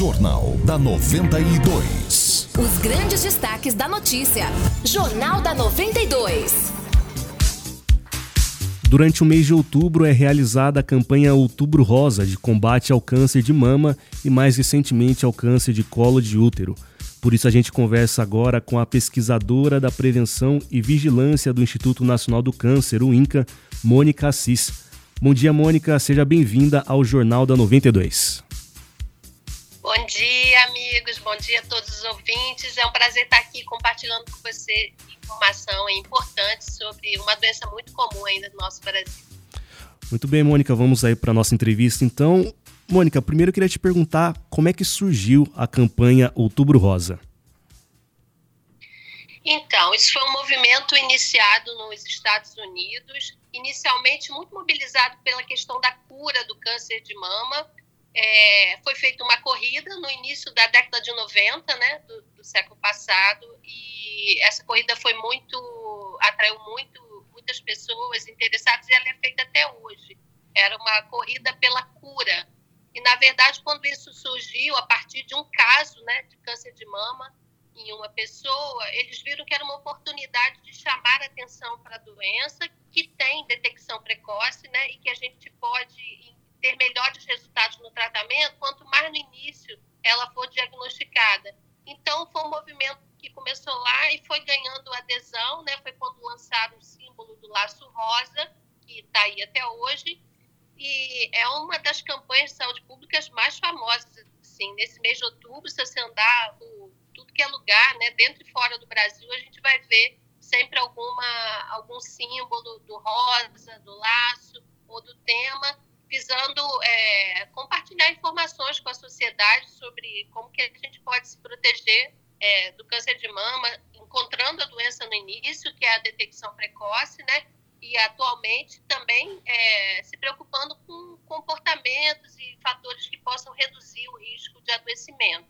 Jornal da 92. Os grandes destaques da notícia. Jornal da 92. Durante o mês de outubro é realizada a campanha Outubro Rosa de combate ao câncer de mama e mais recentemente ao câncer de colo de útero. Por isso a gente conversa agora com a pesquisadora da prevenção e vigilância do Instituto Nacional do Câncer, o INCA, Mônica Assis. Bom dia, Mônica, seja bem-vinda ao Jornal da 92. Bom dia, amigos, bom dia a todos os ouvintes. É um prazer estar aqui compartilhando com você informação importante sobre uma doença muito comum ainda no nosso Brasil. Muito bem, Mônica, vamos aí para a nossa entrevista então. Mônica, primeiro eu queria te perguntar como é que surgiu a campanha Outubro Rosa. Então, isso foi um movimento iniciado nos Estados Unidos, inicialmente muito mobilizado pela questão da cura do câncer de mama. É, foi feita uma corrida no início da década de 90, né, do, do, século passado, e essa corrida foi muito, atraiu muito, muitas pessoas interessadas e ela é feita até hoje. Era uma corrida pela cura e, na verdade, quando isso surgiu, a partir de um caso né, de câncer de mama em uma pessoa, eles viram que era uma oportunidade de chamar atenção para a doença, que tem detecção precoce, né, e que a gente pode ter melhores resultados no tratamento quanto mais no início ela for diagnosticada. Então, foi um movimento que começou lá e foi ganhando adesão, né? Foi quando lançaram o símbolo do laço rosa, que está aí até hoje, e é uma das campanhas de saúde públicas mais famosas. Assim, nesse mês de outubro, se você andar por tudo que é lugar, né, dentro e fora do Brasil, a gente vai ver sempre alguma, algum símbolo do rosa, do laço ou do tema, visando é, compartilhar informações com a sociedade sobre como que a gente pode se proteger é, do câncer de mama, encontrando a doença no início, que é a detecção precoce, né? e atualmente também é, se preocupando com comportamentos e fatores que possam reduzir o risco de adoecimento.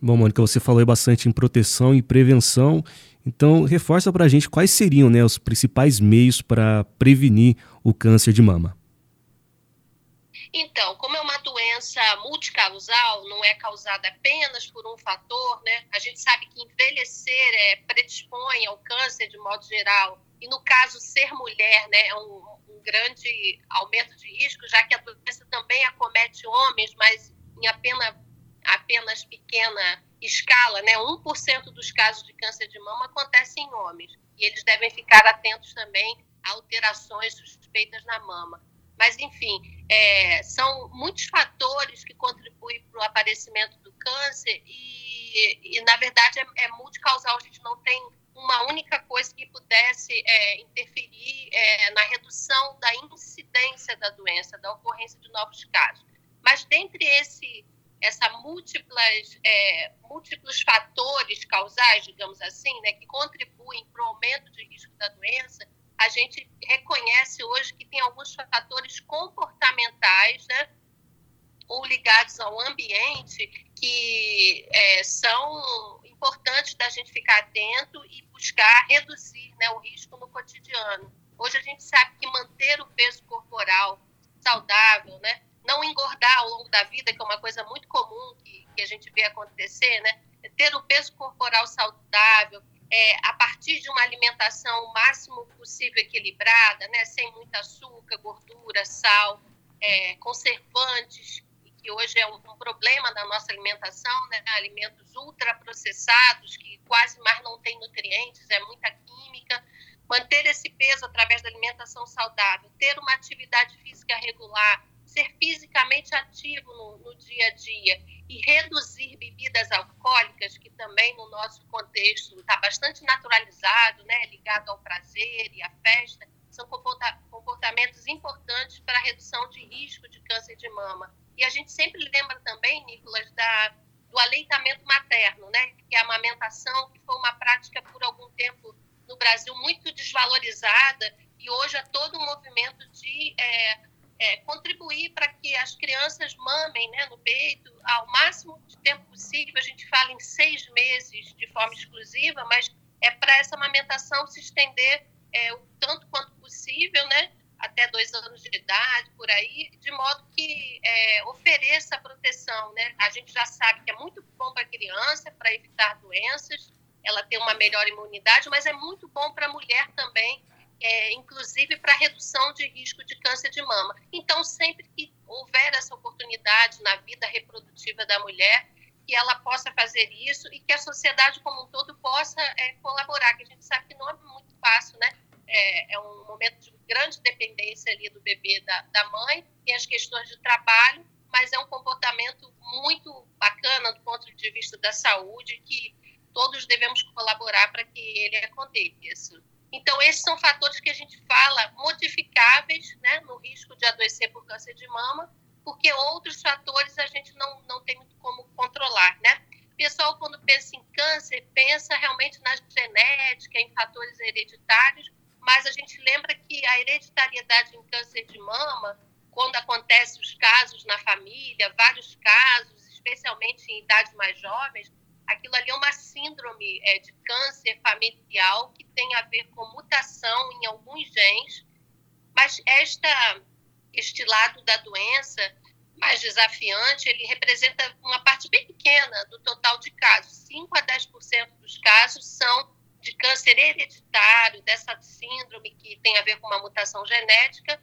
Bom, Mônica, você falou bastante em proteção e prevenção, então reforça para a gente quais seriam né, os principais meios para prevenir o câncer de mama. Então, como é uma doença multicausal, não é causada apenas por um fator, né? A gente sabe que envelhecer é, predispõe ao câncer de modo geral e no caso ser mulher, né, é um, um grande aumento de risco, já que a doença também acomete homens, mas em apenas, apenas pequena escala, né, 1% dos casos de câncer de mama acontecem em homens, e eles devem ficar atentos também a alterações suspeitas na mama. Mas, enfim, é, são muitos fatores que contribuem para o aparecimento do câncer e, e na verdade, é, é multicausal. A gente não tem uma única coisa que pudesse é, interferir é, na redução da incidência da doença, da ocorrência de novos casos. Mas dentre esse, essa múltiplas, é, múltiplos fatores causais, digamos assim, né, que contribuem para o aumento de risco da doença, a gente reconhece hoje que tem alguns fatores comportamentais, né, ou ligados ao ambiente, que é, são importante da gente ficar atento e buscar reduzir né, o risco no cotidiano. Hoje a gente sabe que manter o peso corporal saudável, né, não engordar ao longo da vida, que é uma coisa muito comum que, que a gente vê acontecer, né, ter o peso corporal saudável, é, a partir de uma alimentação o máximo possível equilibrada, né, sem muito açúcar, gordura, sal, é, conservantes, que hoje é um, um problema na nossa alimentação, né? alimentos ultraprocessados, que quase mais não têm nutrientes, é muita química. Manter esse peso através da alimentação saudável, ter uma atividade física regular, ser fisicamente ativo no, no dia a dia e reduzir bebidas alcoólicas, que também no nosso contexto está bastante naturalizado, né? ligado ao prazer e à festa, são comportamentos importantes para a redução de risco de câncer de mama. E a gente sempre lembra também, Nicolas, da, do aleitamento materno, né? que é a amamentação, que foi uma prática por algum tempo no Brasil muito desvalorizada e hoje é todo um movimento de é, é, contribuir para que as crianças mamem né, no peito ao máximo de tempo possível. A gente fala em seis meses de forma exclusiva, mas é para essa amamentação se estender é, o tanto quanto possível, né, até dois anos de idade, por aí, de modo que é, ofereça proteção. Né? A gente já sabe que é muito bom para a criança, para evitar doenças, ela tem uma melhor imunidade, mas é muito bom para a mulher também, é, inclusive para redução de risco de câncer de mama. Então, sempre que houver essa oportunidade na vida reprodutiva da mulher, que ela possa fazer isso e que a sociedade como um todo possa é, colaborar, que a gente sabe que não é muito fácil, né? É, é, um momento de grande dependência ali do bebê da, da mãe, tem as questões de trabalho, mas é um comportamento muito bacana do ponto de vista da saúde, que todos devemos colaborar para que ele aconteça. Então, esses são fatores que a gente fala modificáveis né, no risco de adoecer por câncer de mama, porque outros fatores a gente não, não tem muito como controlar, né? O pessoal, quando pensa em câncer, pensa realmente na genética, em fatores hereditários, mas a gente lembra que a hereditariedade em câncer de mama, quando acontecem os casos na família, vários casos, especialmente em idades mais jovens, aquilo ali é uma síndrome é, de câncer familiar que tem a ver com mutação em alguns genes, mas esta, este lado da doença mais desafiante, ele representa uma parte bem pequena do total de casos. 5 a 10% dos casos são de câncer hereditário, dessa síndrome que tem a ver com uma mutação genética,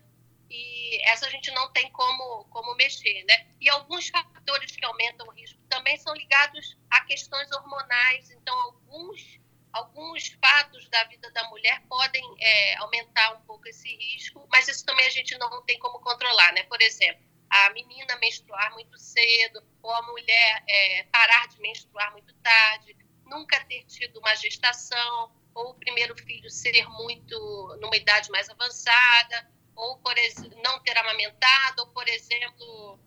e essa a gente não tem como, como mexer, né? E alguns fatores que aumentam o risco também são ligados a questões hormonais, então alguns, alguns fatos da vida da mulher podem é, aumentar um pouco esse risco, mas isso também a gente não tem como controlar, né? Por exemplo, a menina menstruar muito cedo, ou a mulher é, parar de menstruar muito tarde, nunca ter tido uma gestação, ou o primeiro filho ser muito numa idade mais avançada, ou por não ter amamentado, ou por exemplo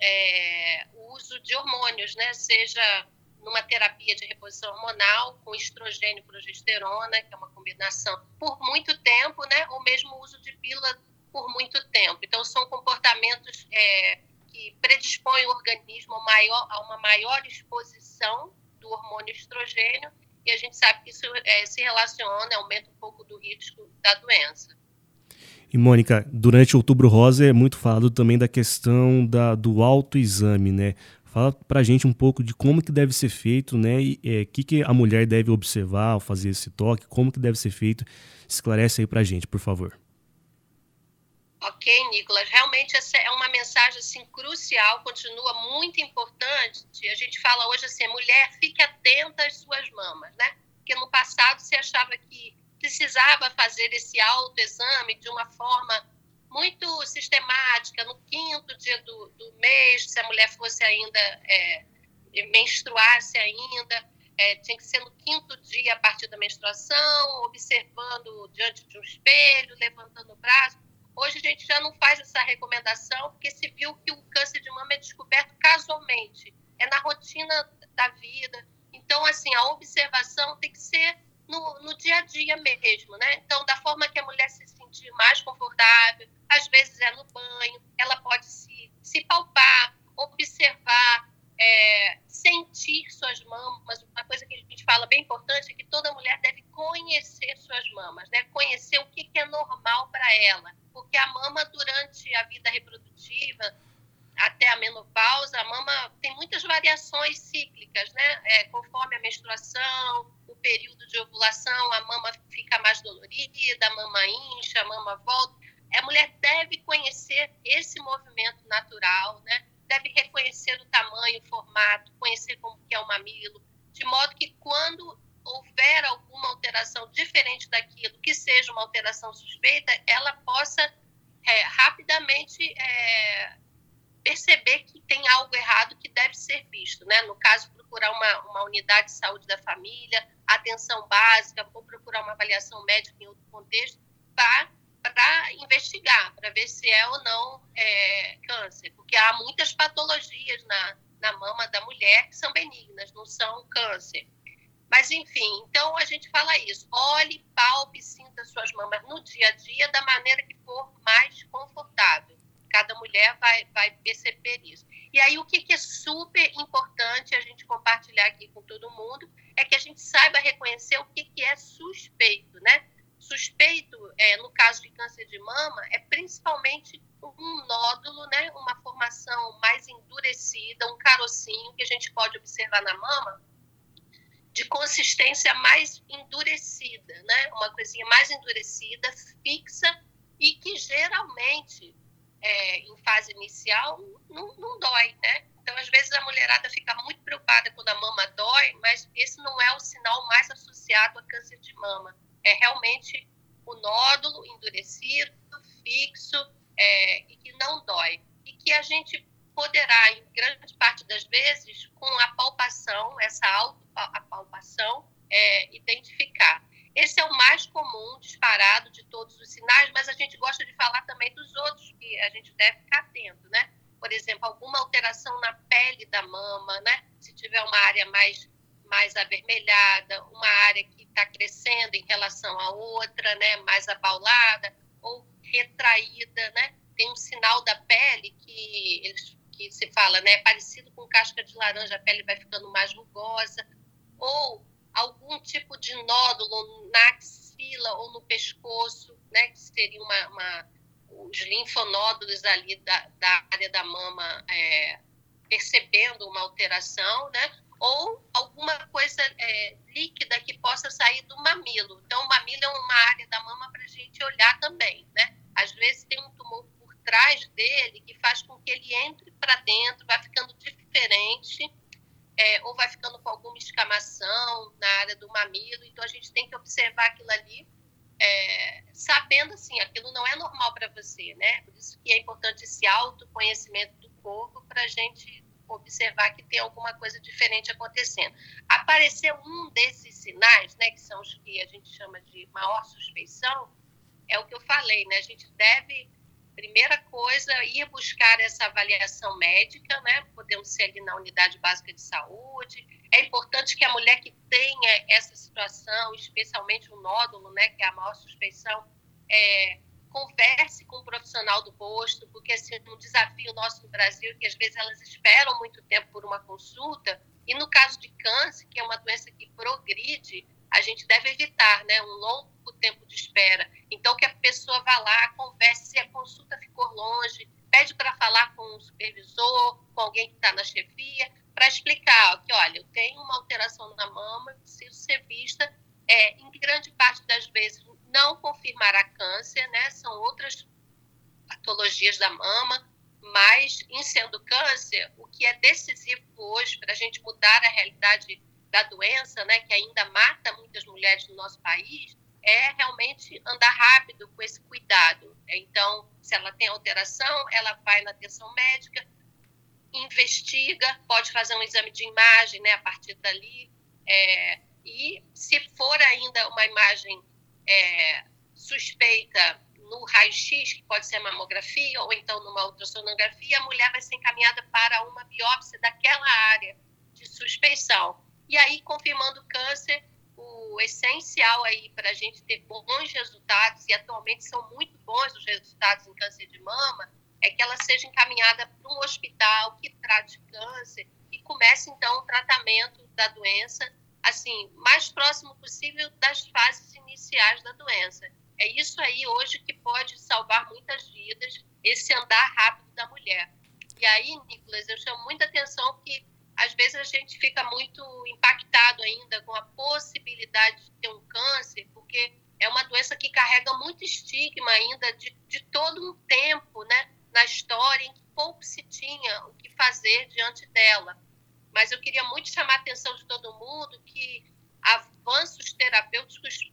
é, o uso de hormônios, né? Seja numa terapia de reposição hormonal com estrogênio e progesterona, que é uma combinação por muito tempo, né? Ou mesmo o uso de pílula por muito tempo. Então são comportamentos é, que predispõem o organismo a, maior, a uma maior exposição do hormônio estrogênio e a gente sabe que isso é, se relaciona, aumenta um pouco do risco da doença. E Mônica, durante Outubro Rosa é muito falado também da questão da, do autoexame, né? Fala pra gente um pouco de como que deve ser feito, né? E o é, que, que a mulher deve observar ao fazer esse toque, como que deve ser feito. Esclarece aí pra gente, por favor. Ok, Nicolas, realmente essa é uma mensagem assim, crucial, continua muito importante. A gente fala hoje assim, mulher, fique atenta às suas mamas, né? Porque no passado se achava que precisava fazer esse autoexame de uma forma muito sistemática, no quinto dia do, do mês, se a mulher fosse ainda, é, menstruasse ainda, é, tinha que ser no quinto dia a partir da menstruação, observando diante de um espelho, levantando o braço Hoje a gente já não faz essa recomendação, porque se viu que o câncer de mama é descoberto casualmente, é na rotina da vida. Então, assim, a observação tem que ser no, no dia a dia mesmo, né? Então, da forma que a mulher se sentir mais confortável, às vezes é no banho, ela pode se, se palpar, observar, é, sentir suas mamas. Uma coisa que a gente fala bem importante é que toda mulher deve conhecer suas mamas, né? conhecer o que, que é normal para ela. Porque a mama, durante a vida reprodutiva, até a menopausa, a mama tem muitas variações cíclicas, né? É, conforme a menstruação, o período de ovulação, a mama fica mais dolorida, a mama incha, a mama volta. A mulher deve conhecer esse movimento né? deve reconhecer o tamanho, o formato, conhecer como que é o mamilo, de modo que quando houver alguma alteração diferente daquilo, que seja uma alteração suspeita, ela possa é, rapidamente é, perceber que tem algo errado que deve ser visto. Né? No caso, procurar uma, uma unidade de saúde da família, atenção básica, ou procurar uma avaliação médica em outro contexto, para para investigar, para ver se é ou não é, câncer, porque há muitas patologias na, na mama da mulher que são benignas, não são câncer. Mas, enfim, então a gente fala isso. Olhe, palpe, sinta suas mamas no dia a dia da maneira que for mais confortável. Cada mulher vai, vai perceber isso. E aí, o que, que é super importante a gente compartilhar aqui com todo mundo é que a gente saiba reconhecer o que, que é suspeito, né? Suspeito, é, no caso de câncer de mama é principalmente um nódulo, né, uma formação mais endurecida, um carocinho que a gente pode observar na mama, de consistência mais endurecida, né, uma coisinha mais endurecida, fixa e que geralmente é, em fase inicial não, não dói, né? Então, às vezes, a mulherada fica muito preocupada quando a mama dói, mas esse não é o sinal mais associado a câncer de mama. É realmente o nódulo endurecido, fixo é, e que não dói. E que a gente poderá, em grande parte das vezes, com a palpação, essa auto-palpação, é, identificar. Esse é o mais comum, disparado de todos os sinais, mas a gente gosta de falar também dos outros que a gente deve ficar atento, né? Por exemplo, alguma alteração na pele da mama, né? Se tiver uma área mais, mais avermelhada, uma área que está crescendo em relação à outra, né? Mais abaulada ou retraída, né? Tem um sinal da pele que eles que se fala, né? Parecido com casca de laranja, a pele vai ficando mais rugosa ou algum tipo de nódulo na axila ou no pescoço, né, que seria uma, uma os linfonódulos ali da, da área da mama é, percebendo uma alteração, né, ou alguma coisa é, líquida que possa sair do mamilo. Então, o mamilo é uma área da mama para a gente olhar também, né? Às vezes tem um tumor por trás dele que faz com que ele entre para dentro, vai ficando diferente é, ou vai ficando com alguma escamação na área do mamilo. Então, a gente tem que observar aquilo ali, é, sabendo assim, aquilo não é normal para você, né? Por isso que é importante esse autoconhecimento do corpo para a gente observar que tem alguma coisa diferente acontecendo. Apareceu um desses sinais, né, que são os que a gente chama de maior suspeição, é o que eu falei, né? A gente deve Primeira coisa, ir buscar essa avaliação médica, né? Podemos ser ali na unidade básica de saúde. É importante que a mulher que tenha essa situação, especialmente o nódulo, né, que é a maior suspeição, é, converse com um profissional do posto, porque assim, um desafio nosso no Brasil é que às vezes elas esperam muito tempo por uma consulta, e no caso de câncer, que é uma doença que progride, a gente deve evitar né, um longo tempo de espera. Então, que a pessoa vá lá, converse, se a consulta ficou longe, pede para falar com o supervisor, com alguém que está na chefia, para explicar ó, que, olha, eu tenho uma alteração na mama, preciso ser vista. É, em grande parte das vezes, não confirmará câncer, né? São outras patologias da mama, mas, em sendo câncer, o que é decisivo hoje para a gente mudar a realidade da doença, né, que ainda mata muitas mulheres no nosso país, é realmente andar rápido com esse cuidado. Então, se ela tem alteração, ela vai na atenção médica, investiga, pode fazer um exame de imagem né, a partir dali. É, e se for ainda uma imagem é, suspeita no raio-x, que pode ser mamografia, ou então numa ultrassonografia, a mulher vai ser encaminhada para uma biópsia daquela área de suspeição. E aí, confirmando o câncer, o essencial aí para a gente ter bons resultados, e atualmente são muito bons os resultados em câncer de mama, é que ela seja encaminhada para um hospital que trate câncer e comece, então, o tratamento da doença, assim, mais próximo possível das fases iniciais da doença. É isso aí hoje que pode salvar muitas vidas, esse andar rápido da mulher. E aí, Nicolas, eu chamo muita atenção que às vezes a gente fica muito impactado ainda com a possibilidade de ter um câncer, porque é uma doença que carrega muito estigma ainda de, de todo um tempo, né, na história em que pouco se tinha o que fazer diante dela. Mas eu queria muito chamar a atenção de todo mundo que avanços terapêuticos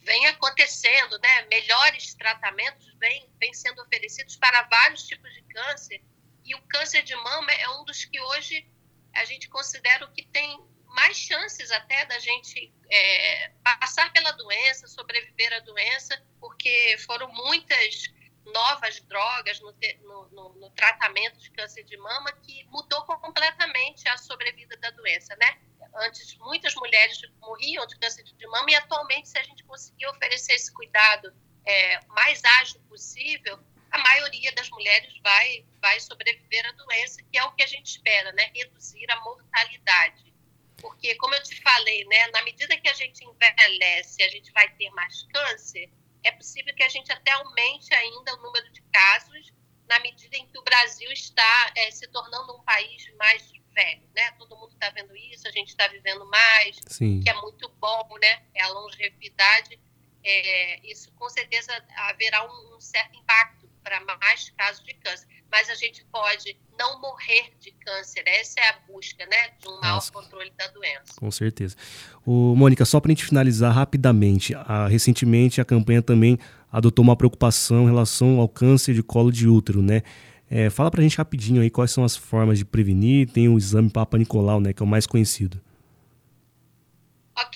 vêm acontecendo, né? Melhores tratamentos vêm, vêm sendo oferecidos para vários tipos de câncer. E o câncer de mama é um dos que hoje a gente considera o que tem mais chances até da gente é, passar pela doença, sobreviver à doença, porque foram muitas novas drogas no, no, no, no, tratamento de câncer de mama que mudou completamente a sobrevida da doença, né? Antes, muitas mulheres morriam de câncer de mama e atualmente, se a gente conseguir oferecer esse cuidado é, mais ágil possível, a maioria das mulheres vai, vai sobreviver à doença, que é o que a gente espera, né? Reduzir a mortalidade. Porque, como eu te falei, né, na medida que a gente envelhece, a gente vai ter mais câncer, é possível que a gente até aumente ainda o número de casos na medida em que o Brasil está é, se tornando um país mais velho, né? Todo mundo está vendo isso, a gente está vivendo mais, Sim. que é muito bom, né? É a longevidade. É, isso com certeza haverá um, um certo impacto para mais casos de câncer, mas a gente pode não morrer de câncer. Essa é a busca, né, de um maior controle da doença. Com certeza. O Mônica, só para a gente finalizar rapidamente, a, recentemente a campanha também adotou uma preocupação em relação ao câncer de colo de útero, né? É, fala para a gente rapidinho aí quais são as formas de prevenir. Tem o exame Papa Nicolau, né, que é o mais conhecido.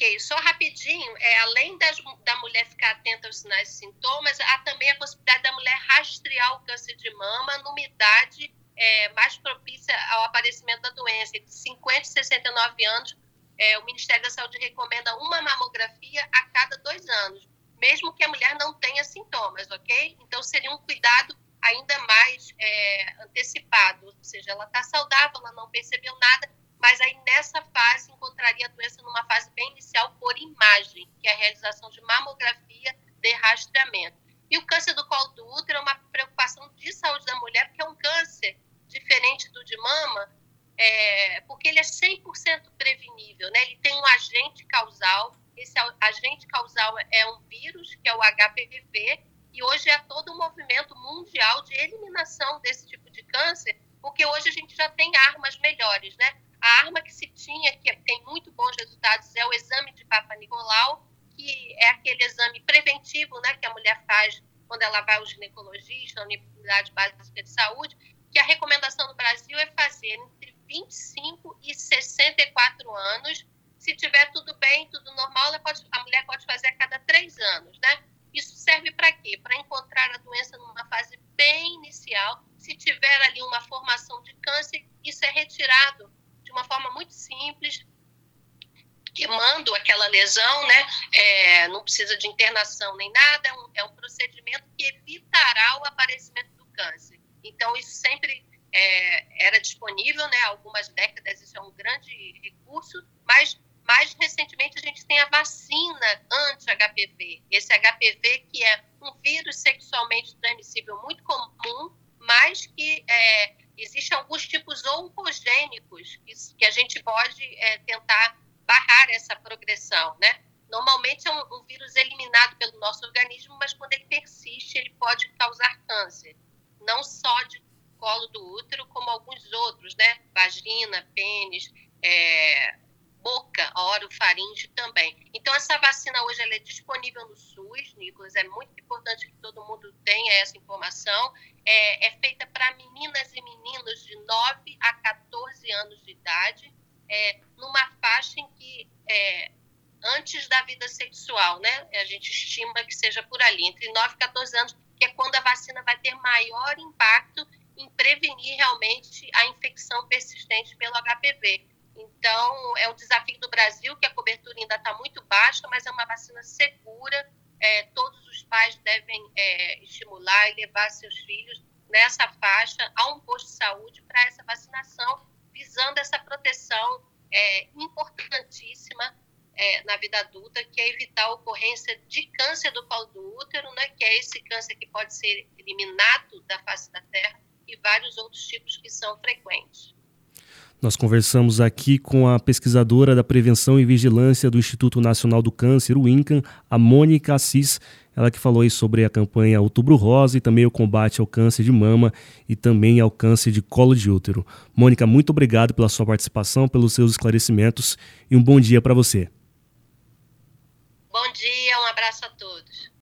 Ok, só rapidinho, é, além das, da mulher ficar atenta aos sinais e sintomas, há também a possibilidade da mulher rastrear o câncer de mama numa idade é, mais propícia ao aparecimento da doença. De 50 e 69 anos, é, o Ministério da Saúde recomenda uma mamografia a cada dois anos, mesmo que a mulher não tenha sintomas, ok? Então, seria um cuidado ainda mais é, antecipado, ou seja, ela está saudável, ela não percebeu nada, mas aí nessa fase encontraria a doença numa fase bem inicial por imagem, que é a realização de mamografia de rastreamento. E o câncer do colo do útero é uma preocupação de saúde da mulher, porque é um câncer diferente do de mama, é, porque ele é 100% prevenível, né? Ele tem um agente causal, esse agente causal é um vírus, que é o HPV, e hoje é todo um movimento mundial de eliminação desse tipo de câncer, porque hoje a gente já tem armas melhores, né? A arma que se tinha, que tem muito bons resultados, é o exame de Papa Nicolau, que é aquele exame preventivo né, que a mulher faz quando ela vai ao ginecologista, à unidade básica de saúde, que a recomendação no Brasil é fazer entre 25 e 64 anos. Se tiver tudo bem, tudo normal, pode, a mulher pode fazer a cada três anos, né? Isso serve para quê? Para encontrar a doença numa fase bem inicial. Se tiver ali uma formação de câncer, isso é retirado de uma forma muito simples, queimando aquela lesão, né? É, não precisa de internação nem nada, é um, é um, procedimento que evitará o aparecimento do câncer. Então, isso sempre é, era disponível, né? Há algumas décadas isso é um grande recurso, mas mais recentemente a gente tem a vacina anti-HPV. Esse HPV que é um vírus sexualmente transmissível muito comum, mas que é, existem alguns tipos oncogênicos que a gente pode é, tentar barrar essa progressão, né? Normalmente é um, um, vírus eliminado pelo nosso organismo, mas quando ele persiste, ele pode causar câncer. Não só de colo do útero, como alguns outros, né? Vagina, pênis, é, boca, orofaringe também. Então, essa vacina hoje ela é disponível no SUS, Nicolas, é muito importante que todo mundo tenha essa informação. É, é feita para meninas e meninos de 9 a 14 anos de idade, é, numa faixa em que, é, antes da vida sexual, né, a gente estima que seja por ali, entre 9 e 14 anos, que é quando a vacina vai ter maior impacto em prevenir realmente a infecção persistente pelo HPV. Então, é um desafio do Brasil, que a cobertura ainda está muito baixa, mas é uma vacina segura. É, todos os pais devem é, estimular e levar seus filhos nessa faixa a um posto de saúde para essa vacinação, visando essa proteção é, importantíssima é, na vida adulta, que é evitar a ocorrência de câncer do colo do útero, né, que é esse câncer que pode ser eliminado da face da Terra, e vários outros tipos que são frequentes. Nós conversamos aqui com a pesquisadora da Prevenção e Vigilância do Instituto Nacional do Câncer, o INCAN, a Mônica Assis, ela que falou aí sobre a campanha Outubro Rosa e também o combate ao câncer de mama e também ao câncer de colo de útero. Mônica, muito obrigado pela sua participação, pelos seus esclarecimentos e um bom dia para você. Bom dia, um abraço a todos.